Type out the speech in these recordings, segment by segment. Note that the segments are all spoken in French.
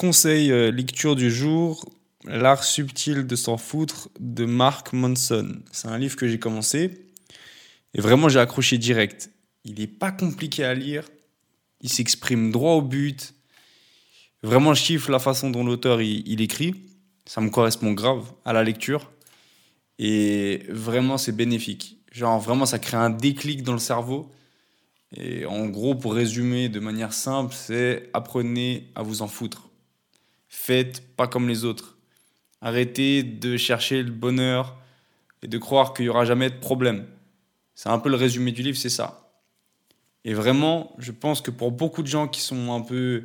conseil euh, lecture du jour, L'art subtil de s'en foutre de Mark Manson. C'est un livre que j'ai commencé et vraiment j'ai accroché direct. Il n'est pas compliqué à lire, il s'exprime droit au but. Vraiment, je kiffe la façon dont l'auteur il, écrit. Ça me correspond grave à la lecture. Et vraiment, c'est bénéfique. Genre, vraiment, ça crée un déclic dans le cerveau. Et en gros, pour résumer de manière simple, c'est apprenez à vous en foutre. Faites pas comme les autres. Arrêtez de chercher le bonheur et de croire qu'il n'y aura jamais de problème. C'est un peu le résumé du livre, c'est ça. Et vraiment, je pense que pour beaucoup de gens qui sont un peu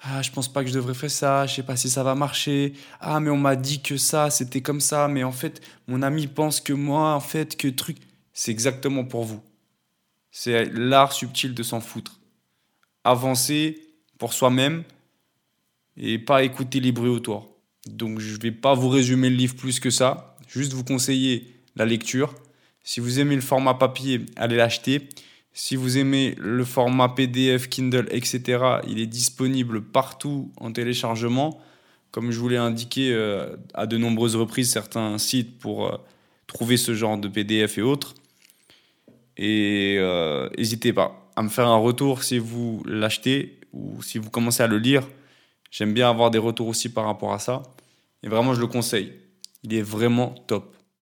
ah, je pense pas que je devrais faire ça, je sais pas si ça va marcher. Ah, mais on m'a dit que ça, c'était comme ça, mais en fait, mon ami pense que moi, en fait, que truc. C'est exactement pour vous. C'est l'art subtil de s'en foutre. Avancer pour soi-même et pas écouter les bruits autour. Donc je ne vais pas vous résumer le livre plus que ça, juste vous conseiller la lecture. Si vous aimez le format papier, allez l'acheter. Si vous aimez le format PDF, Kindle, etc., il est disponible partout en téléchargement. Comme je vous l'ai indiqué euh, à de nombreuses reprises, certains sites pour euh, trouver ce genre de PDF et autres. Et euh, n'hésitez pas à me faire un retour si vous l'achetez ou si vous commencez à le lire. J'aime bien avoir des retours aussi par rapport à ça. Et vraiment, je le conseille. Il est vraiment top.